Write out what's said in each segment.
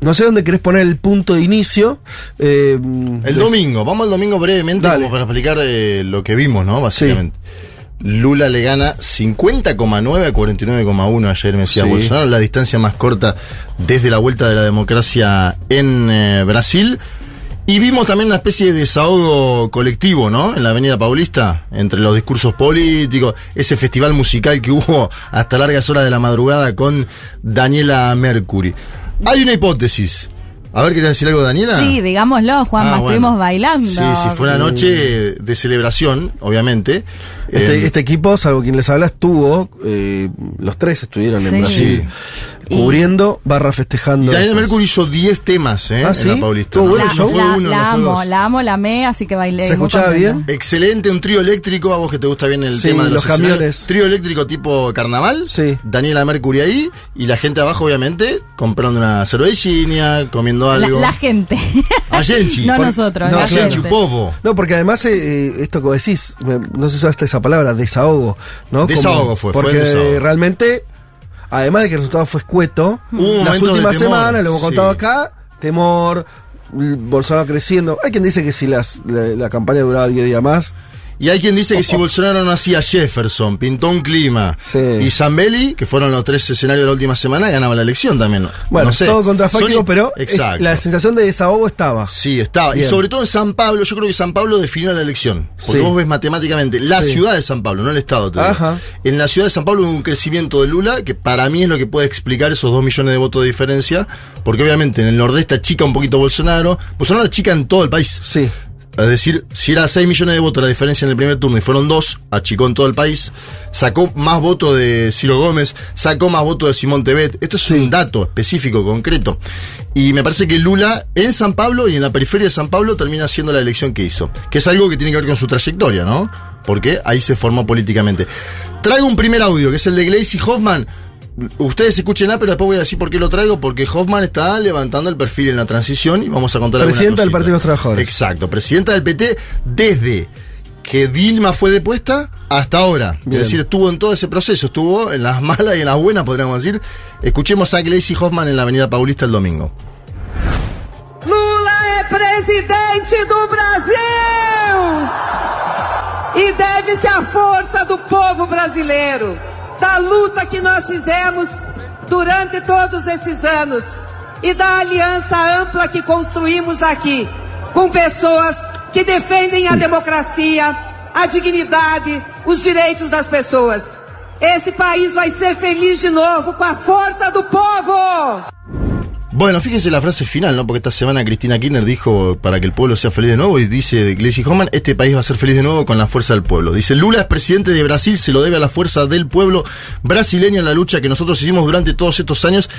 No sé dónde querés poner el punto de inicio. eh, El domingo, vamos al domingo brevemente Dale. como para explicar eh, lo que vimos, ¿no? Básicamente. Lula le gana 50,9 a 49,1 ayer me decía Sí. Bolsonaro, la distancia más corta desde la vuelta de la democracia en eh, Brasil. Y vimos también una especie de desahogo colectivo, ¿no? En la Avenida Paulista, entre los discursos políticos, ese festival musical que hubo hasta largas horas de la madrugada con Daniela Mercury. Hay una hipótesis. A ver, ¿querés decir algo, Daniela? Sí, digámoslo, Juanma, Ah, bueno. estuvimos bailando. Sí, sí, fue una noche de celebración, obviamente. Este, Eh, este equipo, salvo quien les habla, estuvo. eh, los tres estuvieron Sí. en Brasil. Sí. Cubriendo, barra y festejando. Daniel después. Mercury hizo 10 temas eh, Ah, la Paulista. ¿no? bueno la, el show. fue la- uno, la no fue amo, dos. la amo, la amé, así que bailé. ¿Se escuchaba bien? Excelente, un trío eléctrico, a vos que te gusta bien el Sí, tema de los, los camiones. Trío eléctrico tipo carnaval. Sí. Daniela Mercury ahí. Y la gente abajo, obviamente, comprando una cervecina, comiendo La, algo. la gente. A Genchi. no Por- nosotros, no, la A Genchi. No, porque además, eh, eh, esto que decís, me- no sé si usaste esa palabra, desahogo, ¿no? Desahogo fue, fue Porque desahogo. realmente, además de que el resultado fue escueto, las últimas semanas, lo hemos sí. contado acá, temor, Bolsonaro creciendo. Hay quien dice que si las, la, la campaña duraba 10 días más, Y hay quien dice que si Bolsonaro no hacía Jefferson, pintó un clima, Sí. y Zambelli, que fueron los tres escenarios de la última semana, ganaba la elección también. bueno, no sé. todo contrafáctico, pero eh, Exacto. la sensación de desahogo estaba. Sí, estaba. Y sobre todo en San Pablo, yo creo que San Pablo definió la elección. Porque Sí. vos ves matemáticamente la Sí. ciudad de San Pablo, no el estado. te digo. Ajá. En la ciudad de San Pablo hubo un crecimiento de Lula que para mí es lo que puede explicar esos dos millones de votos de diferencia. Porque obviamente en el nordeste achica un poquito Bolsonaro. Bolsonaro achica en todo el país. Sí. Es decir, si era 6 millones de votos la diferencia en el primer turno y fueron 2, achicó en todo el país, sacó más votos de Ciro Gómez, sacó más votos de Simón Tebet. Esto es un dato específico, concreto. Y me parece que Lula en San Pablo y en la periferia de San Pablo termina haciendo la elección que hizo. Que es algo que tiene que ver con su trayectoria, ¿no? Porque ahí se formó políticamente. Traigo un primer audio, que es el de Glacy Hoffman. Ustedes escúchenla, pero después voy a decir por qué lo traigo, porque Hoffman está levantando el perfil en la transición y vamos a contar alguna Presidenta del. Partido de los Trabajadores. Exacto, presidenta del PT desde que Dilma fue depuesta hasta ahora. Bien. Es decir, estuvo en todo ese proceso, estuvo en las malas y en las buenas, podríamos decir. Escuchemos a Gleisi Hoffman en la Avenida Paulista el domingo. Lula é presidente do Brasil! E deve-se à força do povo brasileiro, da luta que nós fizemos durante todos esses anos e da aliança ampla que construímos aqui com pessoas que defendem a democracia, a dignidade, os direitos das pessoas. Esse país vai ser feliz de novo com a força do povo! Bueno, fíjense la frase final, ¿no? Porque esta semana Cristina Kirchner dijo para que el pueblo sea feliz de nuevo y dice Gleisi Hoffman, este país va a ser feliz de nuevo con la fuerza del pueblo. Dice, Lula es presidente de Brasil, se lo debe a la fuerza del pueblo brasileño en la lucha que nosotros hicimos durante todos estos años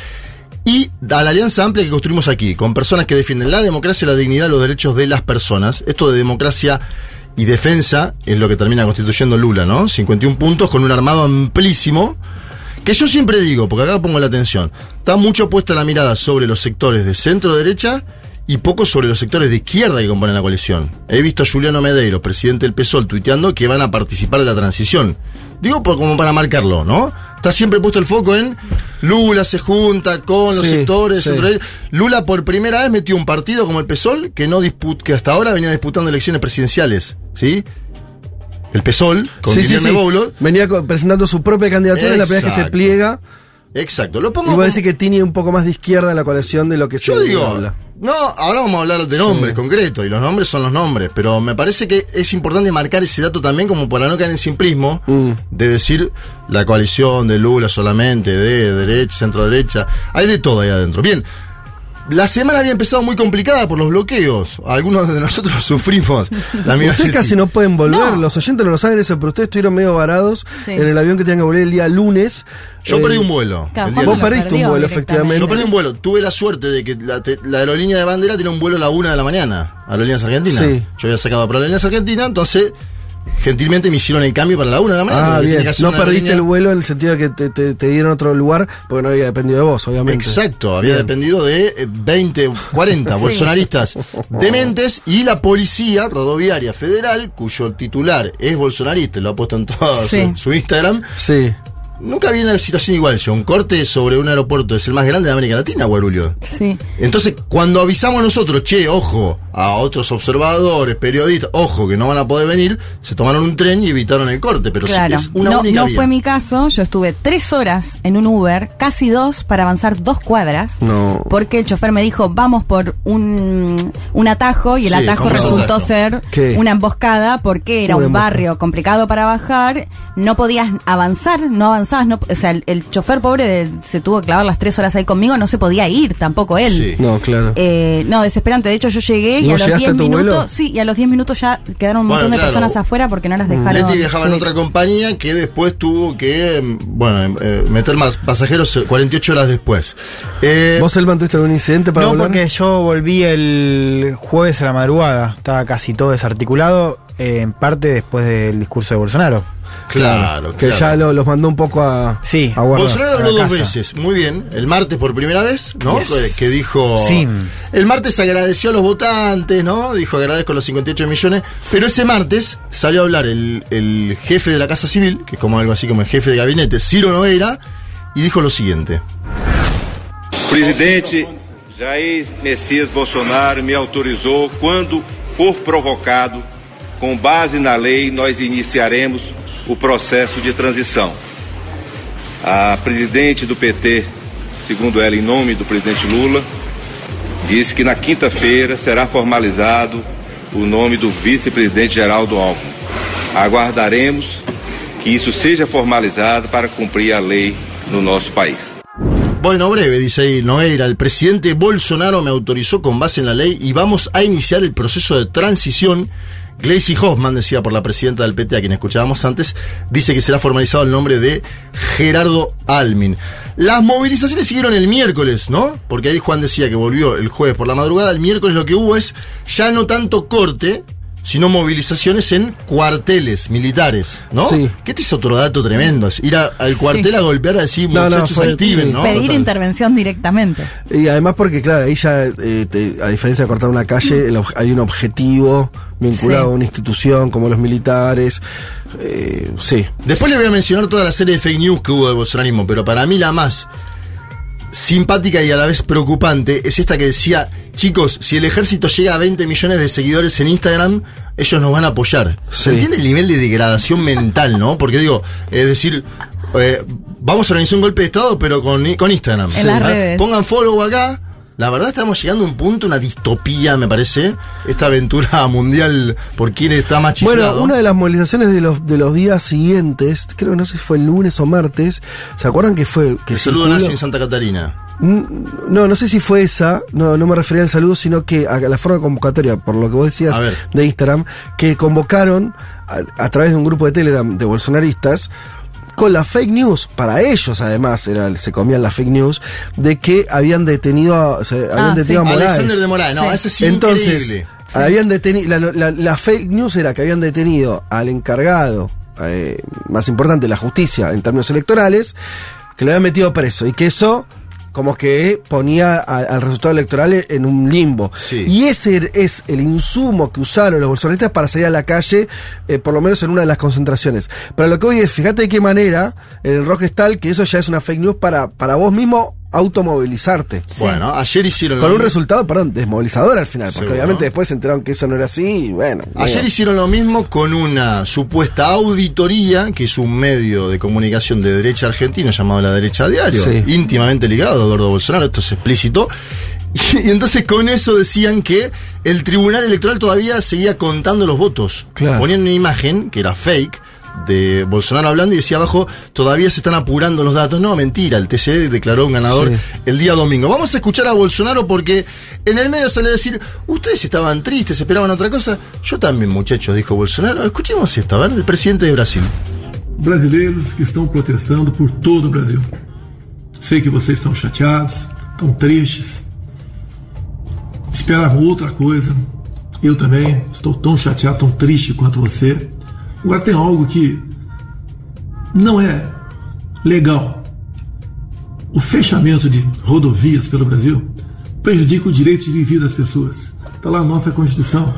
y a la alianza amplia que construimos aquí, con personas que defienden la democracia, la dignidad, los derechos de las personas. Esto de democracia y defensa es lo que termina constituyendo Lula, ¿no? 51 puntos con un armado amplísimo. Que yo siempre digo, porque acá pongo la atención, está mucho puesta la mirada sobre los sectores de centro derecha y poco sobre los sectores de izquierda que componen la coalición. He visto a Juliano Medeiros, presidente del PSOL, tuiteando que van a participar de la transición. Digo por, como para marcarlo, ¿no? Está siempre puesto el foco en Lula se junta con los Sí, sectores sí. Lula por primera vez metió un partido como el PSOL que no disput que hasta ahora venía disputando elecciones presidenciales, ¿sí? El PSOL con Sí, sí. Boulos. Venía presentando su propia candidatura y la primera vez que se Exacto. pliega. Exacto, lo Y pongo voy a decir que tiene un poco más de izquierda en la coalición de lo que Yo se digo, habla. no, ahora vamos a hablar de nombres Sí. concretos, y los nombres son los nombres, pero me parece que es importante marcar ese dato también como para no caer en simplismo Mm. de decir la coalición de Lula solamente, de derecha, centro derecha, hay de todo ahí adentro. Bien, La semana había empezado muy complicada por los bloqueos. Algunos de nosotros sufrimos la misma Ustedes casi no pueden volver, No. los oyentes no lo saben eso, pero ustedes estuvieron medio varados Sí. en el avión que tenían que volver el día lunes. Yo Eh, perdí un vuelo. Claro, Vos perdiste un vuelo, efectivamente. Yo perdí un vuelo. Tuve la suerte de que la, te- la aerolínea de bandera tiene un vuelo a la una de la mañana. Aerolíneas Argentina. Sí. Yo había sacado para Aerolíneas Argentina, entonces gentilmente me hicieron el cambio para la una de la mañana. Ah, bien. No perdiste el vuelo en el sentido de que te, te- te dieron otro lugar porque no había dependido de vos, obviamente. Exacto, había Bien. dependido de eh, 20, 40 bolsonaristas dementes y la policía rodoviaria federal, cuyo titular es bolsonarista, lo ha puesto en todo Sí. su, su Instagram. Sí. Nunca había una situación igual, yo. Un corte sobre un aeropuerto es el más grande de América Latina, Guarulio. Sí. Entonces, cuando avisamos nosotros, che, ojo, a otros observadores, periodistas, ojo, que no van a poder venir, se tomaron un tren y evitaron el corte. Pero sí, Claro, es una no, única no vía. fue mi caso. Yo estuve tres horas en un Uber, casi dos, para avanzar dos cuadras. No. Porque el chofer me dijo, vamos por un, un atajo, y el Sí, atajo ¿cómo es un resultó ser ¿Qué? una emboscada porque era Una un emboscada. barrio complicado para bajar. No podías avanzar, no No, o sea, el, el chofer pobre de- se tuvo que clavar las tres horas ahí conmigo, no se podía ir tampoco él. Sí. No, claro. Eh, no, desesperante. De hecho, yo llegué ¿Y y a los llegaste 10 a tu minutos, vuelo? sí, y a los 10 minutos ya quedaron un Bueno, montón de claro. personas afuera porque no las dejaron. Leti viajaba en otra compañía que después tuvo que, mm, bueno, eh, meter más pasajeros eh, 48 horas después. Eh, ¿Vos, Elman, tuviste algún incidente para No, volar? porque yo volví el jueves a la madrugada. Estaba casi todo desarticulado, eh, en parte después del discurso de Bolsonaro. Claro, Que claro. ya lo- los mandó un poco a, Sí. a guardar. Bolsonaro a habló la dos casa. veces, muy bien. El martes por primera vez, ¿no? Yes. Que- Que dijo. Sí. El martes agradeció a los votantes, ¿no? Dijo agradezco los 58 millones. Pero ese martes salió a hablar el, el jefe de la Casa Civil, que es como algo así como el jefe de gabinete, Ciro Nogueira, y dijo lo siguiente. Presidente Jair Messias Bolsonaro me autorizou, quando for provocado, com base na lei, nós iniciaremos o processo de transição. A presidente do PT, segundo ela, em nome do presidente Lula, disse que na quinta-feira será formalizado o nome do vice-presidente Geraldo Alckmin. Aguardaremos que isso seja formalizado para cumprir a lei no nosso país. Bueno, breve, dice ahí Nogueira, el presidente Bolsonaro me autorizó con base en la ley y vamos a iniciar el proceso de transición. Gleisi Hoffman, decía por la presidenta del PT, a quien escuchábamos antes, dice que será formalizado el nombre de Gerardo Almin. Las movilizaciones siguieron el miércoles, ¿no? Porque ahí Juan decía que volvió el jueves por la madrugada. El miércoles lo que hubo es ya no tanto corte, sino movilizaciones en cuarteles militares, ¿no? Sí. Que este es otro dato tremendo, es ir a- al cuartel Sí. a golpear a decir, No, no, muchachos, fue- activen, sí. ¿no? Pedir Total. intervención directamente. Y además porque, claro, ahí ya, eh, te- a diferencia de cortar una calle, el hay un objetivo vinculado Sí. a una institución como los militares. Eh, sí. Después le voy a mencionar toda la serie de fake news que hubo de bolsonarismo, pero para mí la más simpática y a la vez preocupante es esta que decía, chicos, si el ejército llega a 20 millones de seguidores en Instagram, ellos nos van a apoyar. Sí. ¿Se entiende el nivel de degradación mental, no? Porque digo, es decir, eh, vamos a organizar un golpe de Estado, pero con, con Instagram. En las ¿Ah? redes. Pongan follow acá. La verdad estamos llegando a un punto, una distopía, me parece, esta aventura mundial por quién está más chiflado. Bueno, una de las movilizaciones de los, de los días siguientes, creo que no sé si fue el lunes o martes, ¿se acuerdan que fue? Que El saludo nazi en Santa Catarina. No, no sé si fue esa, no, no me refería al saludo, sino que a la forma de convocatoria, por lo que vos decías de Instagram, que convocaron a, a través de un grupo de Telegram de bolsonaristas con la fake news, para ellos además era, se comían la fake news, de que habían detenido a, se- habían sí. detenido a Moraes. Alexander de Moraes, no, Sí. ese es Entonces, increíble. habían detenido, la, la- la fake news era que habían detenido al encargado, eh, más importante, la justicia en términos electorales, que lo habían metido preso y que eso como que ponía a- al resultado electoral en un limbo. Sí. Y ese es el insumo que usaron los bolsonaristas para salir a la calle, eh, por lo menos en una de las concentraciones. Pero lo que voy es, fíjate de qué manera, el rock es tal, que eso ya es una fake news para, para vos mismo automovilizarte. Bueno, ayer hicieron Con lo un mi- resultado, perdón, desmovilizador al final, porque Seguro. obviamente después se enteraron que eso no era así y bueno. Ayer hicieron lo mismo con una supuesta auditoría, que es un medio de comunicación de derecha argentino llamado La Derecha Diario, Sí. íntimamente ligado a Eduardo Bolsonaro, esto es explícito. Y, entonces con eso decían que el Tribunal Electoral todavía seguía contando los votos. Claro. Ponían una imagen, que era fake, de Bolsonaro hablando y decía abajo, todavía se están apurando los datos. No, mentira, el TCE declaró un ganador Sí. el día domingo. Vamos a escuchar a Bolsonaro porque en el medio sale a decir, ustedes estaban tristes, esperaban otra cosa. Yo también, muchachos, dijo Bolsonaro. Escuchemos esto, a ver, el presidente de Brasil. brasileiros que estão protestando por todo o Brasil. Sei que vocês estão chateados, estão tristes, esperavam outra coisa. Eu também estou tão chateado, tão triste quanto você. Agora tem algo que não é legal. O fechamento de rodovias pelo Brasil prejudica o direito de vida das pessoas. Está lá a nossa Constituição.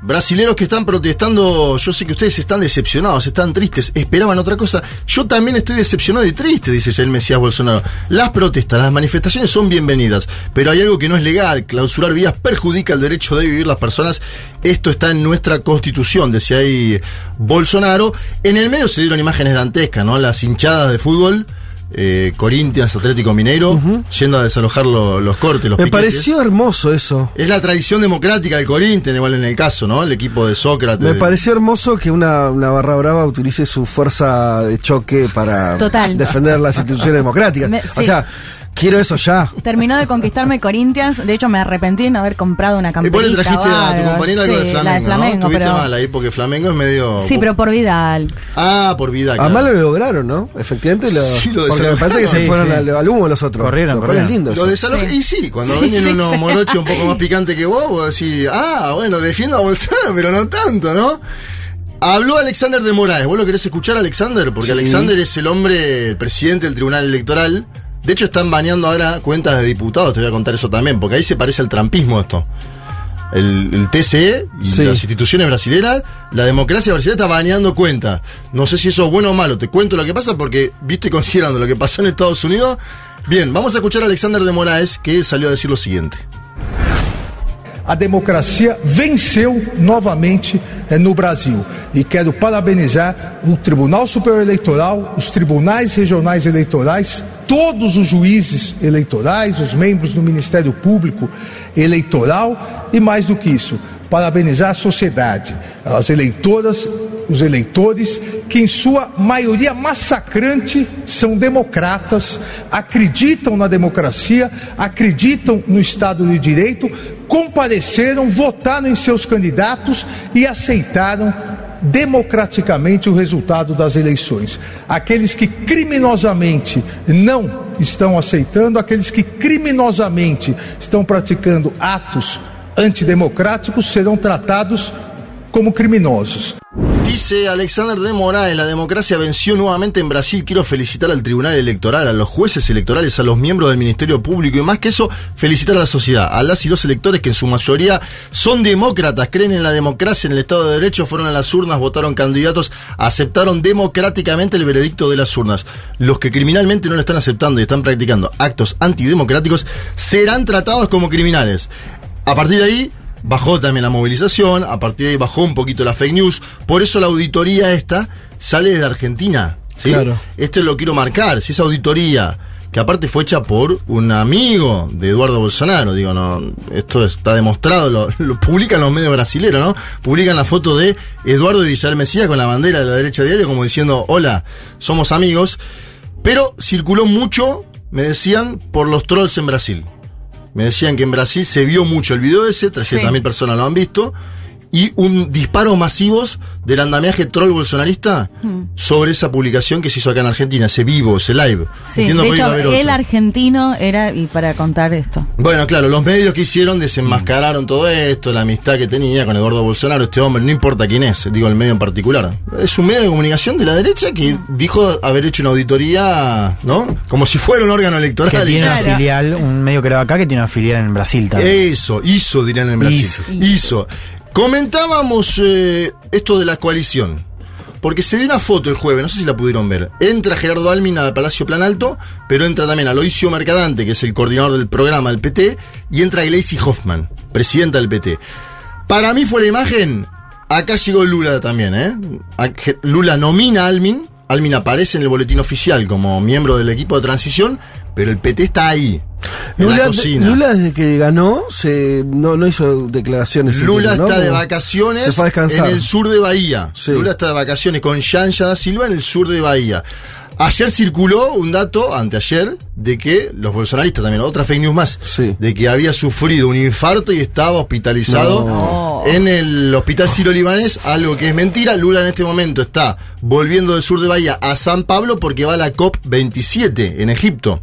Brasileros que están protestando, yo sé que ustedes están decepcionados, están tristes, esperaban otra cosa. Yo también estoy decepcionado y triste, dice Jair Mesías Bolsonaro. Las protestas, las manifestaciones son bienvenidas, pero hay algo que no es legal. Clausurar vías perjudica el derecho de vivir las personas. Esto está en nuestra constitución, decía ahí Bolsonaro. En el medio se dieron imágenes dantescas, ¿no? Las hinchadas de fútbol. Eh, Corinthians, Atlético Mineiro, yendo a desalojar lo- los cortes, los Me piquetes. pareció hermoso eso. Es la tradición democrática del Corinthians, igual en el caso, ¿no? El equipo de Sócrates. Me pareció hermoso que una, una barra brava utilice su fuerza de choque para Total. defender las instituciones democráticas. Me- O sea, quiero eso ya. Terminó de conquistarme Corinthians. De hecho, me arrepentí de no haber comprado una Y vos camperita. le trajiste a tu o algo. de Flamengo, la de ¿no? Flamengo, pero... mal ahí porque Flamengo es medio... Sí, pero por Vidal. Ah, por vida. claro. Además lo lograron, ¿no? Efectivamente lo, Sí, lo porque me parece que se fueron sí. al, al humo los otros. Corrieron, Lo corrieron. lindo Lo eso. desaloja- Sí. Y sí, cuando Sí, vienen sí, unos sí. morochos un poco más picantes que vos, vos decís, ah, bueno, defiendo a Bolsonaro, pero no tanto, ¿no? Habló Alexander de Moraes. ¿Vos lo querés escuchar, Alexander? Porque Sí. Alexander es el hombre, el presidente del Tribunal Electoral. De hecho, están baneando ahora cuentas de diputados, te voy a contar eso también, porque ahí se parece al trampismo esto. El, el TCE y Sí. las instituciones brasileras, la democracia brasileña está baneando cuentas. No sé si eso es bueno o malo, te cuento lo que pasa porque, viste, considerando lo que pasó en Estados Unidos. Bien, vamos a escuchar a Alexander de Moraes que salió a decir lo siguiente. A democracia venceu novamente eh, no Brasil. E quero parabenizar o Tribunal Superior Eleitoral, os tribunais regionais eleitorais, todos os juízes eleitorais, os membros do Ministério Público Eleitoral e mais do que isso, parabenizar a sociedade, as eleitoras, os eleitores, que em sua maioria massacrante são democratas, acreditam na democracia, acreditam no Estado de Direito, compareceram, votaram em seus candidatos e aceitaram democraticamente o resultado das eleições. Aqueles que criminosamente não estão aceitando, aqueles que criminosamente estão praticando atos antidemocráticos serão tratados como criminosos. Dice Alexander de Moraes, la democracia venció nuevamente en Brasil. Quiero felicitar al Tribunal Electoral, a los jueces electorales, a los miembros del Ministerio Público y más que eso, felicitar a la sociedad, a las y los electores que en su mayoría son demócratas, creen en la democracia, en el Estado de Derecho, fueron a las urnas, votaron candidatos, aceptaron democráticamente el veredicto de las urnas. Los que criminalmente no lo están aceptando y están practicando actos antidemocráticos serán tratados como criminales. A partir de ahí, bajó también la movilización, a partir de ahí bajó un poquito la fake news, por eso la auditoría esta sale de Argentina. ¿sí? Claro. Esto lo quiero marcar, si esa auditoría, que aparte fue hecha por un amigo de Eduardo Bolsonaro, digo, no, esto está demostrado, lo, lo publican los medios brasileños, ¿no? Publican la foto de Eduardo y Isabel Mesías con la bandera de la derecha diario como diciendo, hola, somos amigos, pero circuló mucho, me decían, por los trolls en Brasil. Me decían que en Brasil se vio mucho el video ese, 300.000 Sí. personas lo han visto, y un disparo masivos del andamiaje troll bolsonarista sobre esa publicación que se hizo acá en Argentina, ese vivo, ese live. Sí, Entiendo de que hecho, el argentino era, y para contar esto. Bueno, claro, los medios que hicieron desenmascararon todo esto, la amistad que tenía con Eduardo Bolsonaro, este hombre, no importa quién es, digo el medio en particular. Es un medio de comunicación de la derecha que dijo haber hecho una auditoría, ¿no? Como si fuera un órgano Que electoral. tiene una Claro. filial, un medio que era acá que tiene una filial en Brasil también. Eso, hizo, dirían en Brasil. Hizo. Hizo. Comentábamos eh, esto de la coalición. Porque se dio una foto el jueves, no sé si la pudieron ver. Entra Gerardo Almin al Palacio Plan Alto, pero entra también Aloisio Mercadante, que es el coordinador del programa del PT, y entra Gleisi Hoffman, presidenta del PT. Para mí fue la imagen, acá llegó Lula también, ¿eh? Lula nomina a Almin, Almin aparece en el boletín oficial como miembro del equipo de transición, pero el PT está ahí. Lula, desde que ganó se, no, no hizo declaraciones. Lula entiendo, ¿no? está de vacaciones Se fue a descansar. en el sur de Bahía. Sí. Lula está de vacaciones con Yanja da Silva en el sur de Bahía. Ayer circuló un dato, anteayer, de que los bolsonaristas también, otra fake news más, Sí. de que había sufrido un infarto y estaba hospitalizado No. en el hospital siro-libanés, algo que es mentira. Lula en este momento está volviendo del sur de Bahía a San Pablo porque va a la COP27 en Egipto,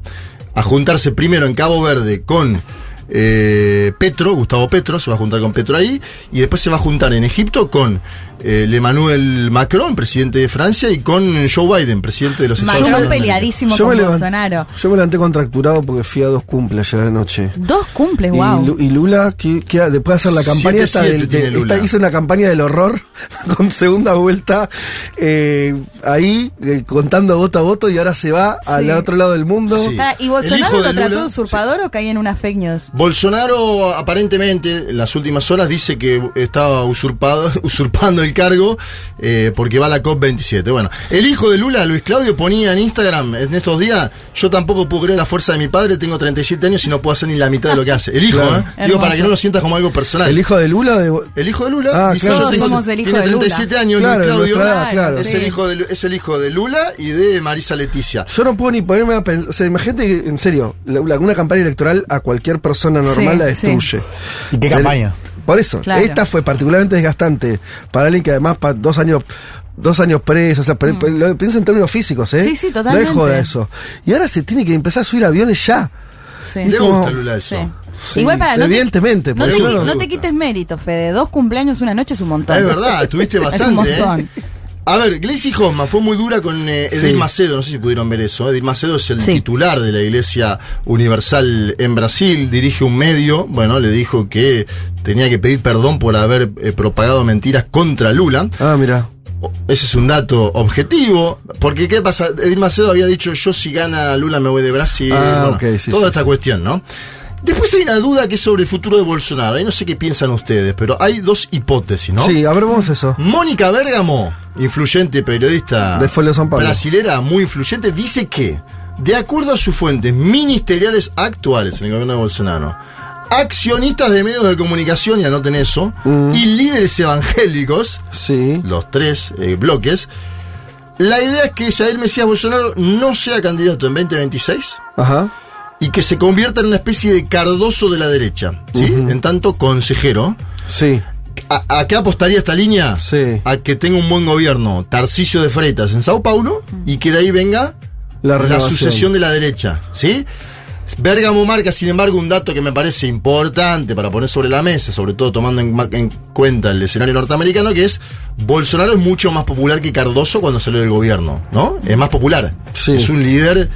a juntarse primero en Cabo Verde con eh, Petro, Gustavo Petro, se va a juntar con Petro ahí, y después se va a juntar en Egipto con eh, Emmanuel Macron, presidente de Francia, y con Joe Biden, presidente de los Estados Macron Unidos. de América. peleadísimo Yo con Bolsonaro. yo me levanté contracturado porque fui a dos cumples ayer anoche. Dos cumples, Y, wow. Y Lula, que, que después de hacer la campaña, esta 7-7 del- tiene de- Lula. esta- hizo una campaña del horror con segunda vuelta eh, ahí, eh, contando voto a voto, y ahora se va al otro lado del mundo. Sí. Ah, ¿Y El Bolsonaro lo de trató de usurpador o caía en una fake news? Bolsonaro aparentemente en las últimas horas dice que estaba usurpado, usurpando el cargo eh, porque va a la COP27. Bueno, el hijo de Lula, Luis Claudio, ponía en Instagram en estos días, yo tampoco puedo creer la fuerza de mi padre, tengo 37 años y no puedo hacer ni la mitad de lo que hace. El hijo, Claro. ¿eh? Digo, para que no lo sientas como algo personal. El hijo de Lula de, El hijo de Lula, Ah, dice, claro, yo sí. tengo- Somos el hijo tiene de Lula. 37 años, Claro, Luis Claudio. nuestra edad, claro. Es, Sí. el hijo de, es el hijo de Lula y de Marisa Leticia. Yo no puedo ni ponerme a pensar. O sea, imagínate que, en serio, la- la- una campaña electoral a cualquier persona normal Sí, la sí. destruye. ¿Y qué campaña? Por eso, Claro. esta fue particularmente desgastante para alguien que además pa- dos años dos años preso, o sea, pre- pre- lo pienso en términos físicos, ¿eh? Mm. Sí, sí, totalmente. No es joda eso. Y ahora se tiene que empezar a subir aviones ya. Sí. Le como- gusta Lula eso. Sí. Sí, Igual para no te- evidentemente, te, no, qui- no te quites mérito, Fede. Dos cumpleaños una noche es un montón. Es verdad, estuviste Es un bastante. ¿eh? A ver, Gleisi Hoffman fue muy dura con eh, Edil Sí. Macedo, no sé si pudieron ver eso. Edil Macedo es el Sí. titular de la Iglesia Universal en Brasil, dirige un medio, bueno, le dijo que tenía que pedir perdón por haber eh, propagado mentiras contra Lula. Ah, mira. Ese es un dato objetivo, porque ¿qué pasa? Edil Macedo había dicho, yo si gana Lula me voy de Brasil, Ah, bueno, sí, toda esta cuestión, ¿no? Después hay una duda que es sobre el futuro de Bolsonaro, ahí no sé qué piensan ustedes, pero hay dos hipótesis, ¿no? Sí, a ver, vamos a eso. Mónica Bergamo, influyente periodista De Folio San Pablo. brasilera, muy influyente, dice que, de acuerdo a sus fuentes ministeriales actuales en el gobierno de Bolsonaro, accionistas de medios de comunicación, y anoten eso, Mm. y líderes evangélicos, Sí. los tres eh, bloques, la idea es que Jair Mesías Bolsonaro no sea candidato en 2026 Ajá. Y que se convierta en una especie de cardoso de la derecha, ¿sí? En tanto consejero. Sí. ¿A, a qué apostaría esta línea? Sí. A que tenga un buen gobierno, Tarcisio de Freitas en Sao Paulo, y que de ahí venga La sucesión de la derecha, ¿sí? Bergamo marca, sin embargo, un dato que me parece importante para poner sobre la mesa, sobre todo tomando en, en cuenta el escenario norteamericano, que es Bolsonaro es mucho más popular que Cardoso cuando salió del gobierno, ¿no? Es más popular. Sí. Es un líder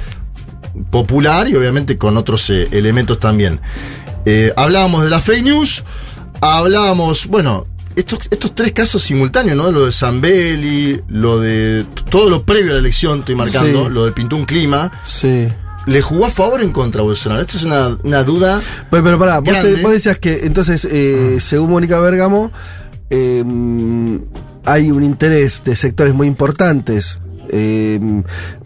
popular y obviamente con otros eh, elementos también. Eh, hablábamos de la fake news, hablábamos, bueno, estos, estos tres casos simultáneos, ¿no? Lo de Zambelli, lo de todo lo previo a la elección, estoy marcando, Sí. lo de Pintó un clima. Sí. ¿Le jugó a favor o en contra a Bolsonaro? Esto es una, una duda. Pero, pero pará, vos, te- vos decías que entonces, eh, según Mónica Bergamo, eh, hay un interés de sectores muy importantes eh,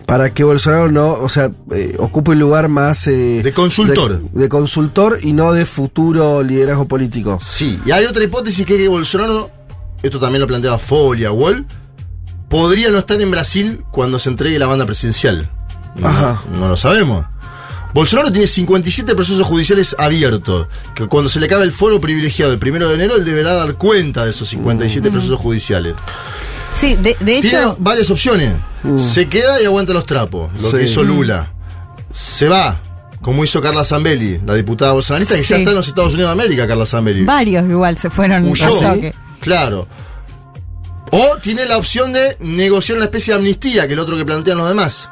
para que Bolsonaro no, o sea, eh, ocupe un lugar más... eh, De consultor. De, de consultor y no de futuro liderazgo político. Sí, y hay otra hipótesis que es que Bolsonaro, esto también lo planteaba Folia, Wall, podría no estar en Brasil cuando se entregue la banda presidencial. No, Ajá. no lo sabemos. Bolsonaro tiene 57 procesos judiciales abiertos, que cuando se le acabe el foro privilegiado el primero de enero, él deberá dar cuenta de esos 57 procesos judiciales. Sí, de, de Tiene hecho, varias opciones. Se queda y aguanta los trapos, lo Sí. que hizo Lula. Se va, como hizo Carla Zambelli, la diputada bolsonarista, que ya Sí. está en los Estados Unidos de América, Carla Zambelli. varios igual se fueron Huyó. toque. Claro. O tiene la opción de negociar una especie de amnistía, que es el otro que plantean los demás.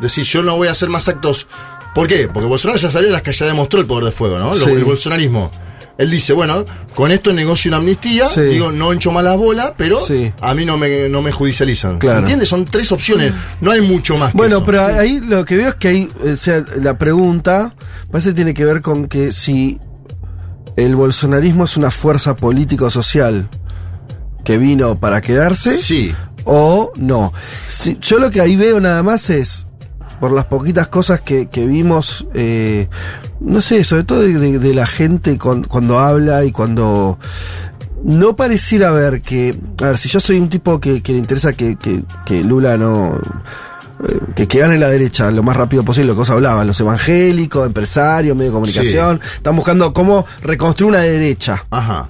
Decir, yo no voy a hacer más actos. ¿Por qué? Porque Bolsonaro ya salió a las que ya demostró el poder de fuego, ¿no? Lo- Sí. El bolsonarismo. Él dice, bueno, con esto negocio una amnistía, Sí. digo, no hincho más las bolas, pero Sí. a mí no me, no me judicializan. Claro. ¿Se entiende? Son tres opciones, no hay mucho más que Bueno, eso. pero ahí lo que veo es que ahí, o sea, la pregunta parece que tiene que ver con que si el bolsonarismo es una fuerza político-social que vino para quedarse Sí. o no. Si- yo lo que ahí veo nada más es, por las poquitas cosas que, que vimos, eh, no sé, sobre todo de, de- de la gente con- cuando habla y cuando no pareciera ver que, a ver, si yo soy un tipo que, que le interesa que, que, que Lula no, eh, que, que gane la derecha lo más rápido posible, lo que os hablaban, los evangélicos, empresarios, medios de comunicación, están buscando cómo reconstruir una derecha Ajá.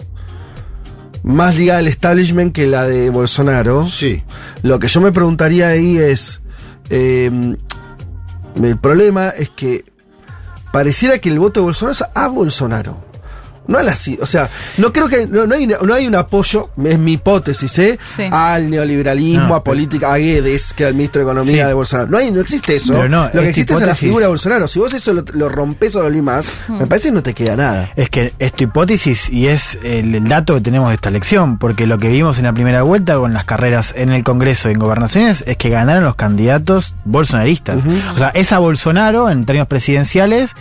más ligada al establishment que la de Bolsonaro. Sí. Lo que yo me preguntaría ahí es, eh, el problema es que pareciera que el voto de Bolsonaro es a Bolsonaro. No a la o sea, no creo que no, no hay, no hay un apoyo, es mi hipótesis, ¿eh? Sí. al neoliberalismo, No, a política, a Guedes, que era el ministro de Economía Sí. de Bolsonaro. No hay, no existe eso. No, lo que existe es la hipótesis- figura de Bolsonaro. Si vos eso lo, lo rompes o lo limás, me parece que no te queda nada. Es que es tu hipótesis y es el, el dato que tenemos de esta elección, porque lo que vimos en la primera vuelta con las carreras en el Congreso y en gobernaciones es que ganaron los candidatos bolsonaristas. O sea, es a Bolsonaro en términos presidenciales.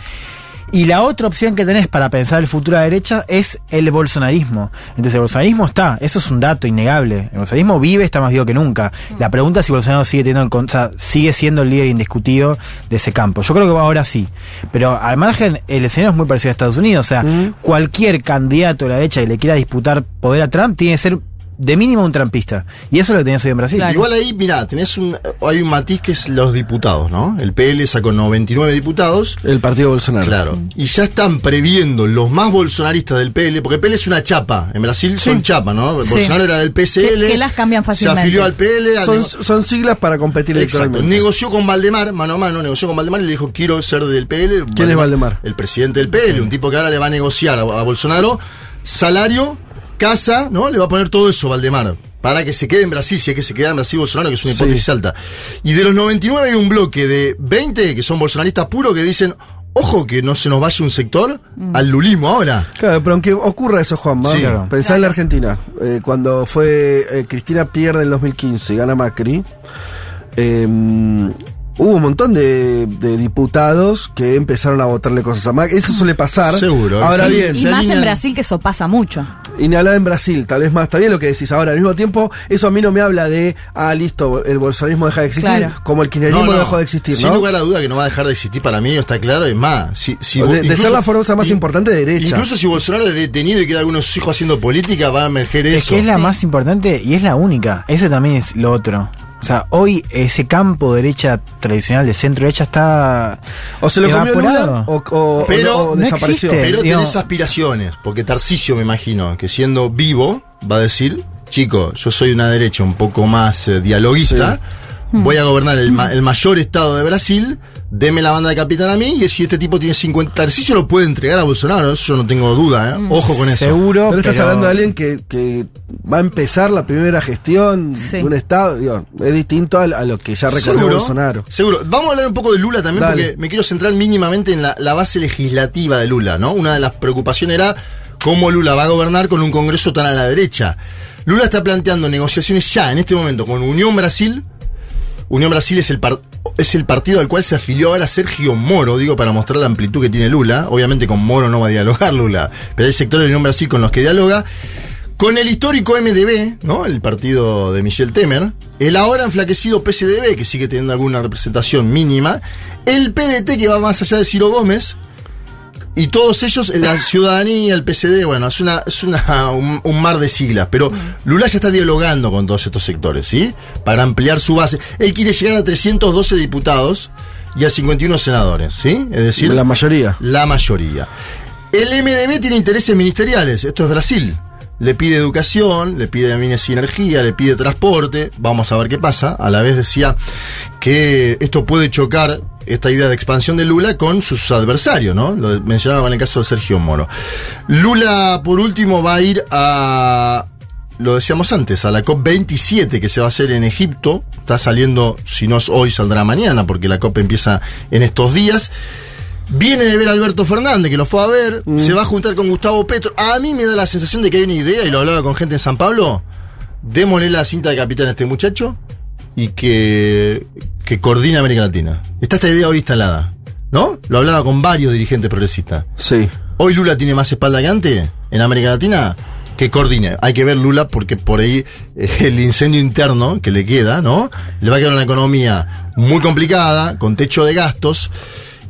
Y la otra opción que tenés para pensar el futuro a la derecha es el bolsonarismo. Entonces el bolsonarismo está, eso es un dato innegable. El bolsonarismo vive, está más vivo que nunca. La pregunta es si Bolsonaro sigue teniendo en con- o sea, sigue siendo el líder indiscutido de ese campo. Yo creo que ahora sí. Pero al margen, el escenario es muy parecido a Estados Unidos. O sea, cualquier candidato de la derecha que le quiera disputar poder a Trump tiene que ser de mínimo un trampista. Y eso es lo que tenías hoy en Brasil. Claro. Igual ahí, mirá, tenés un, hay un matiz que es los diputados, ¿no? El PL sacó 99 diputados. El partido Bolsonaro. Claro. Y ya están previendo los más bolsonaristas del PL, porque el PL es una chapa. En Brasil son chapa, ¿no? Sí. Bolsonaro era del PSL. Que- que las cambian fácilmente. Se afilió al PL. al Son, nego- son siglas para competir Exacto. electoralmente. Negoció con Valdemar, mano a mano, negoció con Valdemar y le dijo, quiero ser del PL. ¿Quién es Valdemar? El presidente del PL, un tipo que ahora le va a negociar a, a Bolsonaro salario, casa, ¿no? Le va a poner todo eso Valdemar. Para que se quede en Brasil, si es que se queda en Brasil Bolsonaro, que es una Sí. hipótesis alta. Y de los 99 hay un bloque de 20 que son bolsonaristas puros que dicen, ojo que no se nos vaya un sector al lulismo ahora. Claro, pero aunque ocurra eso, Juanma, Sí. Claro. pensá en la Argentina. Eh, cuando fue eh, Cristina pierde en el 2015 y gana Macri, eh, hubo un montón de, de diputados que empezaron a votarle cosas a Macri. Eso suele pasar. Seguro, Ahora sí. bien, Y más en Brasil que eso pasa mucho. Y ni hablar en Brasil, tal vez más. Está bien lo que decís. Ahora, al mismo tiempo, eso a mí no me habla de, ah, listo, el bolsonarismo deja de existir, Claro. como el kirchnerismo no, dejó de existir, Sin ¿no? lugar a duda que no va a dejar de existir para mí, está claro. Es más, si, si de, ser la fuerza más in- importante de derecha. Incluso si Bolsonaro es detenido y queda algunos hijos haciendo política, va a emerger Es eso. que es la Sí. más importante y es la única. Eso también es lo otro. O sea, hoy ese campo derecha tradicional de centro derecha está o se lo comió evaporado. Lula o, o- Pero o- o no desapareció. existe. Pero Digo- tenés aspiraciones, porque Tarcisio me imagino que siendo vivo va a decir, chico, yo soy una derecha un poco más eh, dialoguista, voy a gobernar el, ma- el mayor estado de Brasil, deme la banda de capitán a mí, y si este tipo tiene 50, Tarcisio lo puede entregar a Bolsonaro, eso yo no tengo duda, ¿eh? ojo con eso. seguro. Pero estás pero- hablando de alguien que, que va a empezar la primera gestión Sí. de un Estado. digo, es distinto a, a lo que ya recorrió Bolsonaro. Seguro. Vamos a hablar un poco de Lula también, Dale. porque me quiero centrar mínimamente en la, la base legislativa de Lula, ¿no? Una de las preocupaciones era cómo Lula va a gobernar con un Congreso tan a la derecha. Lula está planteando negociaciones ya, en este momento, con Unión Brasil. Unión Brasil es el, par- es el partido al cual se afilió ahora Sergio Moro, digo, para mostrar la amplitud que tiene Lula. Obviamente con Moro no va a dialogar Lula, pero hay sectores de Unión Brasil con los que dialoga. Con el histórico MDB, ¿no? El partido de Michel Temer. El ahora enflaquecido PSDB, que sigue teniendo alguna representación mínima. El PDT, que va más allá de Ciro Gómez. Y todos ellos, la ciudadanía, el PSD, bueno, es una, es una, un, un mar de siglas. Pero Lula ya está dialogando con todos estos sectores, ¿sí? Para ampliar su base. Él quiere llegar a 312 diputados y a 51 senadores, ¿sí? Es decir, La mayoría. la mayoría. El MDB tiene intereses ministeriales, esto es Brasil. Le pide educación, le pide y energía, le pide transporte, vamos a ver qué pasa. A la vez decía que esto puede chocar, esta idea de expansión de Lula, con sus adversarios, ¿no? Lo mencionaba en el caso de Sergio Moro. Lula, por último, va a ir a, lo decíamos antes, a la COP27 que se va a hacer en Egipto. Está saliendo, si no es hoy, saldrá mañana, porque la COP empieza en estos días. Viene de ver a Alberto Fernández, que lo fue a ver, se va a juntar con Gustavo Petro. A mí me da la sensación de que hay una idea, y lo hablaba con gente en San Pablo, démosle la cinta de capitán a este muchacho y que, que coordine América Latina. Está esta idea hoy instalada, ¿no? Lo hablaba con varios dirigentes progresistas. Sí. Hoy Lula tiene más espalda que antes en América Latina que coordine. Hay que ver Lula porque por ahí eh, el incendio interno que le queda, ¿no? Le va a quedar una economía muy complicada, con techo de gastos.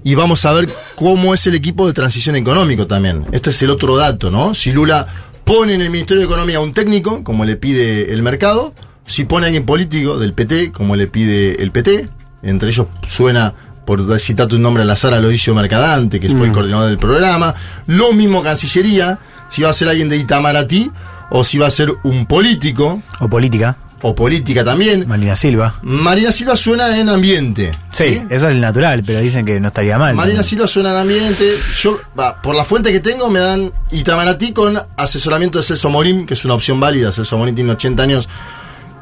Y vamos a ver cómo es el equipo de transición económico también. Este es el otro dato, ¿no? Si Lula pone en el Ministerio de Economía a un técnico, como le pide el mercado, si pone a alguien político del PT, como le pide el PT, entre ellos suena, por citarte un nombre al azar, Aloisio Mercadante, que fue el coordinador del programa, lo mismo Cancillería, si va a ser alguien de Itamaraty, o si va a ser un político, O política. O política también. Marina Silva. Marina Silva suena en ambiente. Sí, eso es el natural, pero dicen que no estaría mal. Marina Silva suena en ambiente. Yo, por la fuente que tengo, me dan Itamaraty con asesoramiento de Celso Morín, que es una opción válida. Celso Morín tiene 80 años.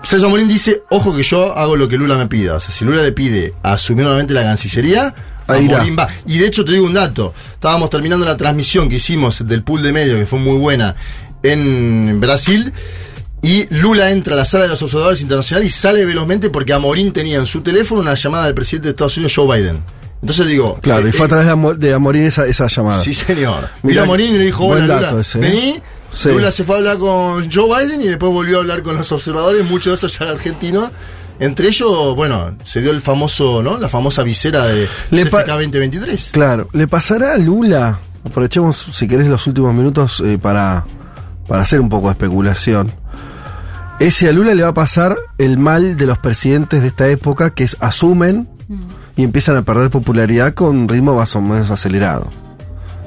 Celso Morín dice, ojo que yo hago lo que Lula me pida. O sea, si Lula le pide asumir nuevamente la Cancillería, a Ahí. Morín va. Y de hecho te digo un dato. Estábamos terminando la transmisión que hicimos del pool de medio, que fue muy buena, en Brasil. Y Lula entra a la sala de los observadores internacionales y sale velozmente porque Amorín tenía en su teléfono una llamada del presidente de Estados Unidos, Joe Biden. Entonces digo. Claro, y eh, fue a través de, Amor- de Amorín esa, esa llamada. Sí, señor. Miró a Morín y le dijo, hola, Lula, ese, ¿eh? vení. Sí. Lula se fue a hablar con Joe Biden y después volvió a hablar con los observadores, muchos de esos ya argentinos. Entre ellos, bueno, se dio el famoso, ¿no? La famosa visera de Le CFK 2023. Claro, ¿le pasará a Lula? Aprovechemos, si querés, los últimos minutos eh, para, para hacer un poco de especulación. Es si a Lula le va a pasar el mal de los presidentes de esta época que es asumen y empiezan a perder popularidad con un ritmo más o menos acelerado.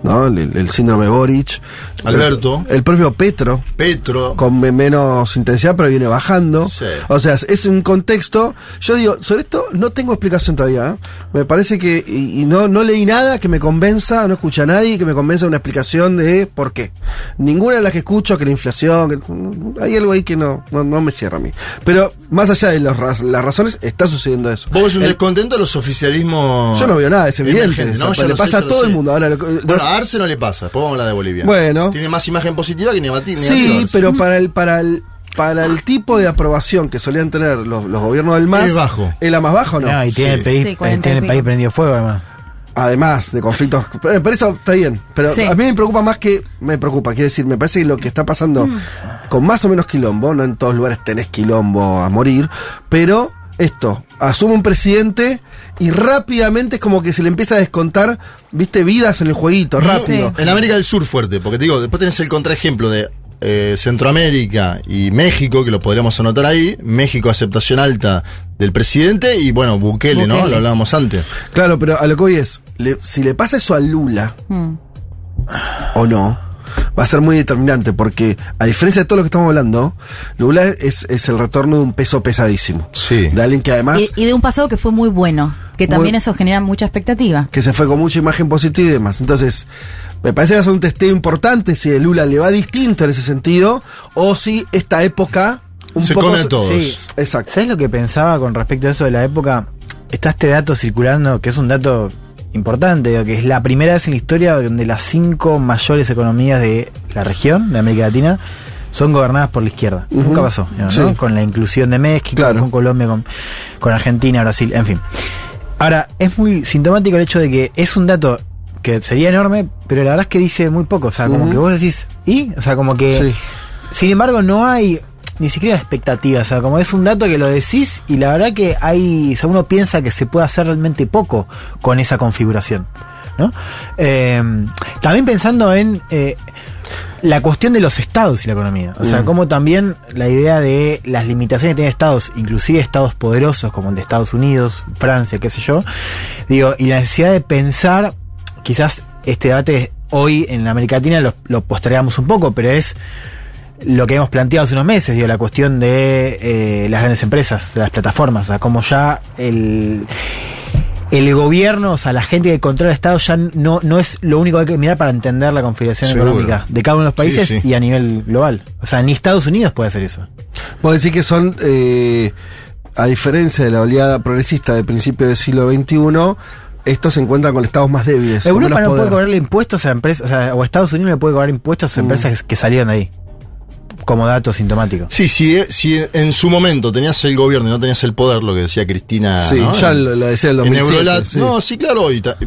¿No? El, el síndrome Boric. Alberto. El, el propio Petro Petro. con me- menos intensidad, pero viene bajando. Sí. O sea, es un contexto. Yo digo, sobre esto no tengo explicación todavía. ¿eh? Me parece que. Y, y no, no leí nada que me convenza, no escuché a nadie que me convenza de una explicación de por qué. Ninguna de las que escucho, que la inflación. que- hay algo ahí que no, no, no me cierra a mí. Pero más allá de los las razones, está sucediendo eso. Vos ves un El- descontento de los oficialismos. yo no veo nada, es evidente. emergentes, O sea, ¿no? Le lo sé, pasa a todo el mundo. Ahora, lo- Bueno, los- a Arce no le pasa, después vamos a hablar de Bolivia. Bueno. Tiene más imagen positiva que negati- negativa. Sí, pero para el, para el, para el tipo de aprobación que solían tener los, los gobiernos del MAS. Es bajo. ¿Es la más baja o no? No, y tiene, Sí. el país, Sí, 40 tiene el país prendido fuego, además. Además de conflictos. Pero, pero eso está bien. Pero Sí. a mí me preocupa más que. Me preocupa, quiero decir, me parece que lo que está pasando con más o menos quilombo, no en todos lugares tenés quilombo a morir, pero esto, asume un presidente y rápidamente es como que se le empieza a descontar, viste, vidas en el jueguito, rápido. En América del Sur fuerte, porque te digo, después tenés el contraejemplo de eh, Centroamérica y México, que lo podríamos anotar ahí. México, aceptación alta del presidente y bueno, Bukele, ¿no? Lo hablábamos antes. Claro, pero a lo que voy es, le- si le pasa eso a Lula Mm. o no, va a ser muy determinante, porque a diferencia de todo lo que estamos hablando, Lula es, es el retorno de un peso pesadísimo. Sí. De alguien que además... Y, y de un pasado que fue muy bueno, que también Muy- eso genera mucha expectativa. que se fue con mucha imagen positiva y demás. Entonces, me parece que va a ser un testeo importante si a Lula le va distinto en ese sentido, o si esta época un Se poco come a todos. Sí, exacto. ¿Sabes lo que pensaba con respecto a eso de la época? Está este dato circulando, que es un dato importante, que es la primera vez en la historia donde las cinco mayores economías de la región, de América Latina, son gobernadas por la izquierda. Nunca pasó, ¿no? Sí. Con la inclusión de México, Claro. con Colombia, con, con Argentina, Brasil, en fin. Ahora, es muy sintomático el hecho de que es un dato que sería enorme, pero la verdad es que dice muy poco. O sea, como que vos decís, ¿y? O sea, como que. Sí. Sin embargo, no hay ni siquiera expectativa. O sea, como es un dato que lo decís y la verdad que hay. O sea, uno piensa que se puede hacer realmente poco con esa configuración. ¿no? Eh, también pensando en. eh, la cuestión de los estados y la economía. O sea, Mm. como también la idea de las limitaciones que tienen estados, inclusive estados poderosos como el de Estados Unidos, Francia, qué sé yo, digo, y la necesidad de pensar, quizás este debate hoy en la América Latina lo, lo postergamos un poco, pero es lo que hemos planteado hace unos meses, digo, la cuestión de eh, las grandes empresas, de las plataformas, o sea, como ya el, el gobierno, o sea, la gente que controla el Estado ya no, no es lo único que hay que mirar para entender la configuración Seguro. económica de cada uno de los países sí. y a nivel global. O sea, ni Estados Unidos puede hacer eso. Puedo decir que son, eh, a diferencia de la oleada progresista del principio del siglo XXI, estos se encuentran con estados más débiles. Europa no puede cobrarle impuestos a empresas, o, sea, o Estados Unidos le puede cobrar impuestos a Mm. empresas que, que salieron de ahí. Como dato sintomático. Sí, sí, eh, si en su momento tenías el gobierno y no tenías el poder, lo que decía Cristina. Sí, ¿no? ya lo, lo decía el en 2007. Eurolat. sí. No, sí, claro. y ta-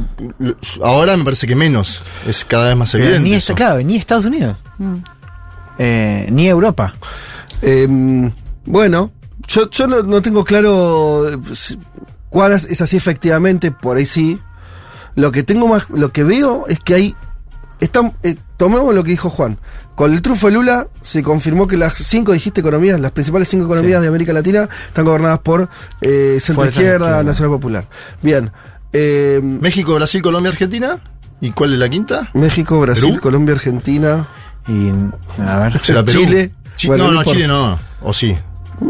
ahora me parece que menos. Es cada vez más Pero evidente. ni eso. está, claro, ni Estados Unidos. Mm. eh, ni Europa. Eh, bueno, yo, yo no, no tengo claro eh, si- cuál es, así efectivamente, por ahí sí. Lo que tengo más, lo que veo es que hay, están, eh, tomemos lo que dijo Juan. Con el triunfo de Lula se confirmó que las cinco, dijiste, economías, las principales cinco economías Sí. de América Latina están gobernadas por eh, centro izquierda. Nacional Popular. Bien. Eh, México, Brasil, Colombia, Argentina. ¿Y cuál es la quinta? México, Brasil, ¿Perú? Colombia, Argentina. Y, a ver. Chile. Chi- Bueno, no, no. Chile no. ¿O sí?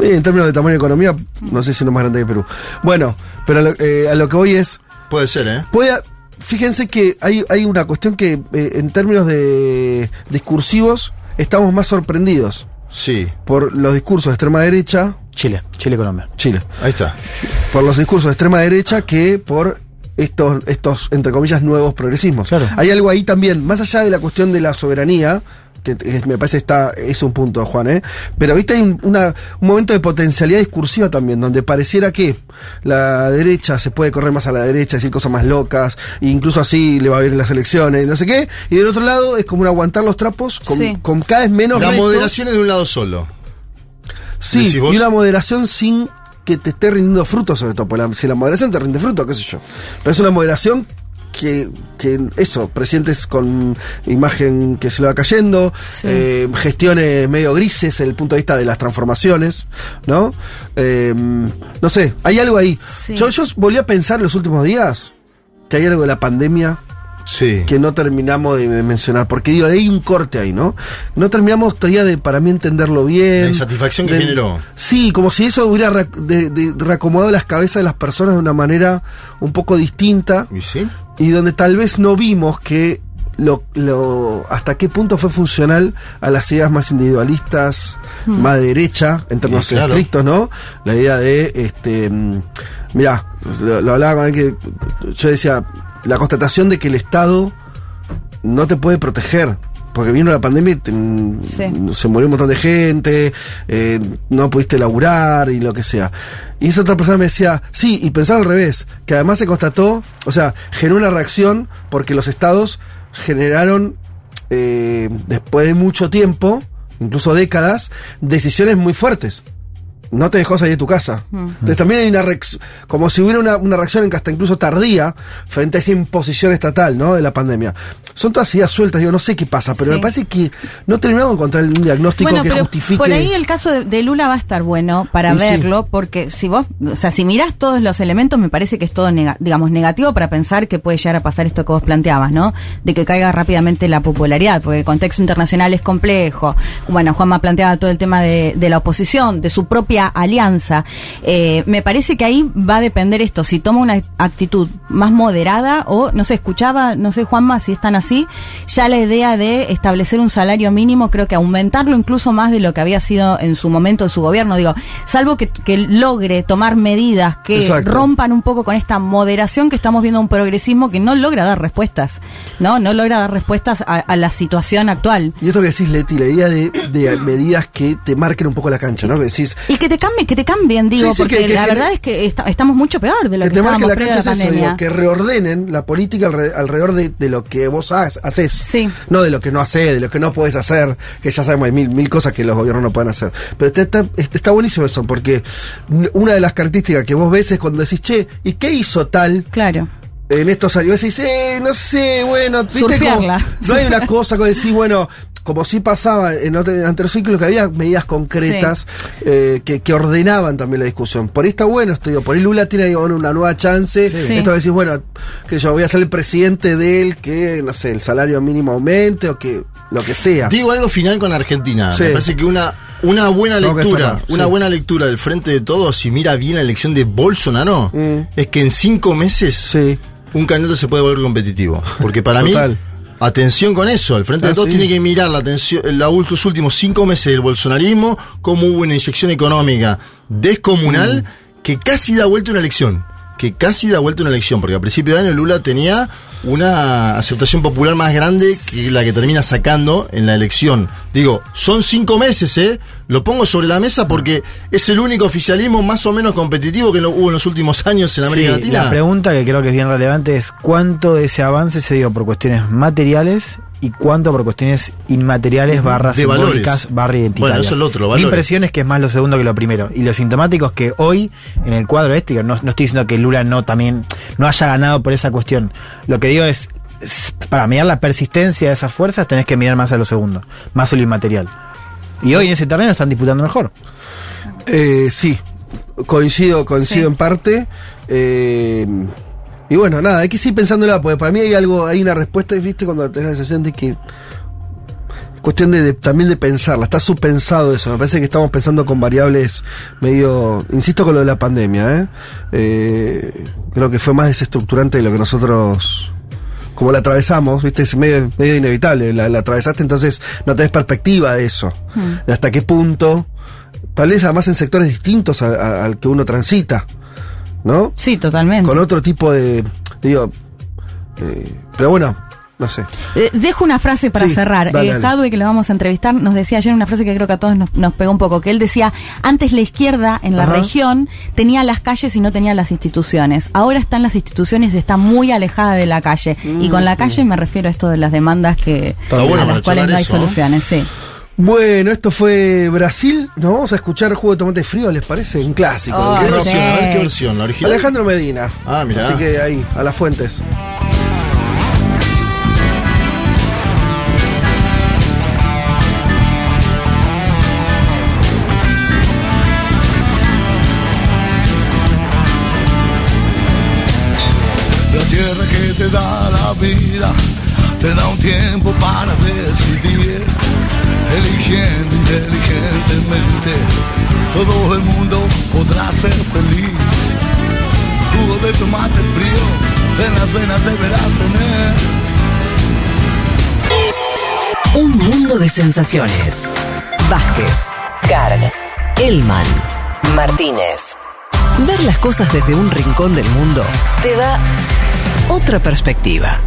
Eh, En términos de tamaño de economía, no sé si no es más grande que Perú. Bueno, pero a lo, eh, a lo que voy es, Puede ser, ¿eh? puede, fíjense que hay, hay una cuestión que eh, en términos de discursivos estamos más sorprendidos Sí. por los discursos de extrema derecha, Chile, Chile, Colombia. Chile, Ahí está. por los discursos de extrema derecha que por estos, estos entre comillas, nuevos progresismos. Claro. Hay algo ahí también, más allá de la cuestión de la soberanía, que me parece está es un punto, Juan, ¿eh? Pero viste hay un, una- un momento de potencialidad discursiva también, donde pareciera que la derecha se puede correr más a la derecha, decir cosas más locas, e incluso así le va a ir en las elecciones, no sé qué, y del otro lado es como un aguantar los trapos con, Sí. con cada vez menos La retos. moderación es de un lado solo. Sí, y una moderación sin que te esté rindiendo fruto, sobre todo. Porque la- si la moderación te rinde fruto, qué sé yo. Pero es una moderación que, que eso, presidentes con imagen que se le va cayendo, eh, gestiones medio grises desde el punto de vista de las transformaciones, ¿no? Eh, no sé, hay algo ahí. Sí. Yo, yo volví a pensar en los últimos días que hay algo de la pandemia Sí. que no terminamos de mencionar, porque digo, hay un corte ahí, ¿no? No terminamos todavía de, para mí, entenderlo bien. La insatisfacción que De- generó. Sí, como si eso hubiera re- de- de- reacomodado las cabezas de las personas de una manera un poco distinta ¿Y sí? y donde tal vez no vimos que lo, lo hasta qué punto fue funcional a las ideas más individualistas, más de derecha, en términos Sí, claro. estrictos, ¿no? La idea de, este, mm, mirá, lo, lo hablaba con él que yo decía, la constatación de que el Estado no te puede proteger. Porque vino la pandemia y te- mm, Sí. se murió un montón de gente, eh, no pudiste laburar y lo que sea. Y esa otra persona me decía, sí, y pensaba al revés, que además se constató, o sea, generó una reacción porque los estados generaron, eh, después de mucho tiempo, incluso décadas, decisiones muy fuertes. No te dejó salir de tu casa. Entonces también hay una reacción, como si hubiera una, una reacción hasta incluso tardía frente a esa imposición estatal, ¿no? De la pandemia. Son todas ideas sueltas, digo, no sé qué pasa, pero Sí. me parece que no terminamos de encontrar un diagnóstico Bueno, que pero justifique. por ahí el caso de, de Lula va a estar bueno para Y sí. verlo, porque si vos, o sea, si mirás todos los elementos, me parece que es todo, nega- digamos, negativo para pensar que puede llegar a pasar esto que vos planteabas, ¿no? De que caiga rápidamente la popularidad, porque el contexto internacional es complejo. Bueno, Juanma planteaba todo el tema de, de la oposición, de su propia alianza. Eh, me parece que ahí va a depender esto, si toma una actitud más moderada o, no sé, escuchaba, no sé, Juanma, si están así, ya la idea de establecer un salario mínimo, creo que aumentarlo incluso más de lo que había sido en su momento de su gobierno, digo, salvo que, que logre tomar medidas que Exacto. rompan un poco con esta moderación que estamos viendo un progresismo que no logra dar respuestas, ¿no? No logra dar respuestas a, a la situación actual. Y esto que decís, Leti, la idea de, de medidas que te marquen un poco la cancha, ¿no? Que decís, Y que te cambien, que te cambien, digo, Sí, sí, porque que- que la verdad es que esta- estamos mucho peor de lo que que, te estábamos la cancha la es eso, digo, que reordenen la política alre- alrededor de, de lo que vos ha- haces. Sí. No de lo que no haces, de lo que no puedes hacer, que ya sabemos hay mil, mil cosas que los gobiernos no pueden hacer. Pero está, está, está- buenísimo eso, porque una de las características que vos ves es cuando decís, che, ¿y qué hizo tal? Claro. en estos años. Y decís, eh, no sé, bueno, ¿viste? Como- no hay una cosa que decís, bueno, como sí pasaba en otro anteriores ciclos, que había medidas concretas eh, que, que ordenaban también la discusión. Por ahí está bueno esto, digo, por ahí Lula tiene digo, una nueva chance. Sí. Esto decís, bueno, que yo voy a ser el presidente de él, que, no sé, el salario mínimo aumente o que lo que sea. Digo algo final con Argentina. Sí. Me parece que una, una buena Tengo lectura, una sí. buena lectura del frente de todos, si mira bien la elección de Bolsonaro, Mm. es que en cinco meses Sí. un candidato se puede volver competitivo. Porque para Total. mí, atención con eso. El frente Ah, de todos sí. tiene que mirar la atención, los últimos cinco meses del bolsonarismo, cómo hubo una inyección económica descomunal Mm. que casi da vuelta una elección. Que casi da vuelta una elección, porque a principio de año Lula tenía una aceptación popular más grande que la que termina sacando en la elección. Digo, son cinco meses, ¿eh? Lo pongo sobre la mesa porque es el único oficialismo más o menos competitivo que hubo en los últimos años en América Sí, Latina. La pregunta que creo que es bien relevante es cuánto de ese avance se dio por cuestiones materiales y cuánto por cuestiones inmateriales barra De valores. barra identitarias. Bueno, eso es lo otro, Mi valores. impresión es que es más lo segundo que lo primero. Y lo sintomático es que hoy, en el cuadro este, no, no estoy diciendo que Lula no también no haya ganado por esa cuestión. Lo que digo es, es, para mirar la persistencia de esas fuerzas tenés que mirar más a lo segundo, más a lo inmaterial. Y hoy en ese terreno están disputando mejor. Eh, sí, coincido, coincido Sí. en parte. Eh, y bueno, nada, hay que seguir pensándola, porque para mí hay algo, hay una respuesta, viste, cuando tenés la sensación de que. Cuestión de, de- también de pensarla, está subpensado eso. Me parece que estamos pensando con variables medio. Insisto con lo de la pandemia, ¿eh? Eh, creo que fue más desestructurante de lo que nosotros. Como la atravesamos, viste, es medio, medio inevitable. La, la atravesaste, entonces no tenés perspectiva de eso. De hasta qué punto tal vez además en sectores distintos al que uno transita, ¿no? Sí, totalmente. Con otro tipo de, digo, eh, pero bueno, no sé. Eh, Dejo una frase para Sí, cerrar. dale, Eh. Jadwe, que lo vamos a entrevistar, nos decía ayer una frase que creo que a todos nos, nos pegó un poco, que él decía, antes la izquierda en la Ajá. región tenía las calles y no tenía las instituciones. Ahora están las instituciones y está muy alejada de la calle. y con la calle me refiero a esto de las demandas que Está bueno a para las cuales no hay soluciones. Sí. Bueno, esto fue Brasil, nos vamos a escuchar juego de tomate frío, ¿les parece? Un clásico. Oh, ¿Qué ¿Qué sí. versión? A ver qué versión, la original. Alejandro Medina. Ah, mirá. Así que ahí, a las fuentes. La tierra que te da la vida te da un tiempo para decidir, eligiendo inteligentemente. Todo el mundo podrá ser feliz. Jugo de tomate frío en las venas deberás tener. Un mundo de sensaciones. Vázquez, Carg, Elman, Martínez. Ver las cosas desde un rincón del mundo te da otra perspectiva.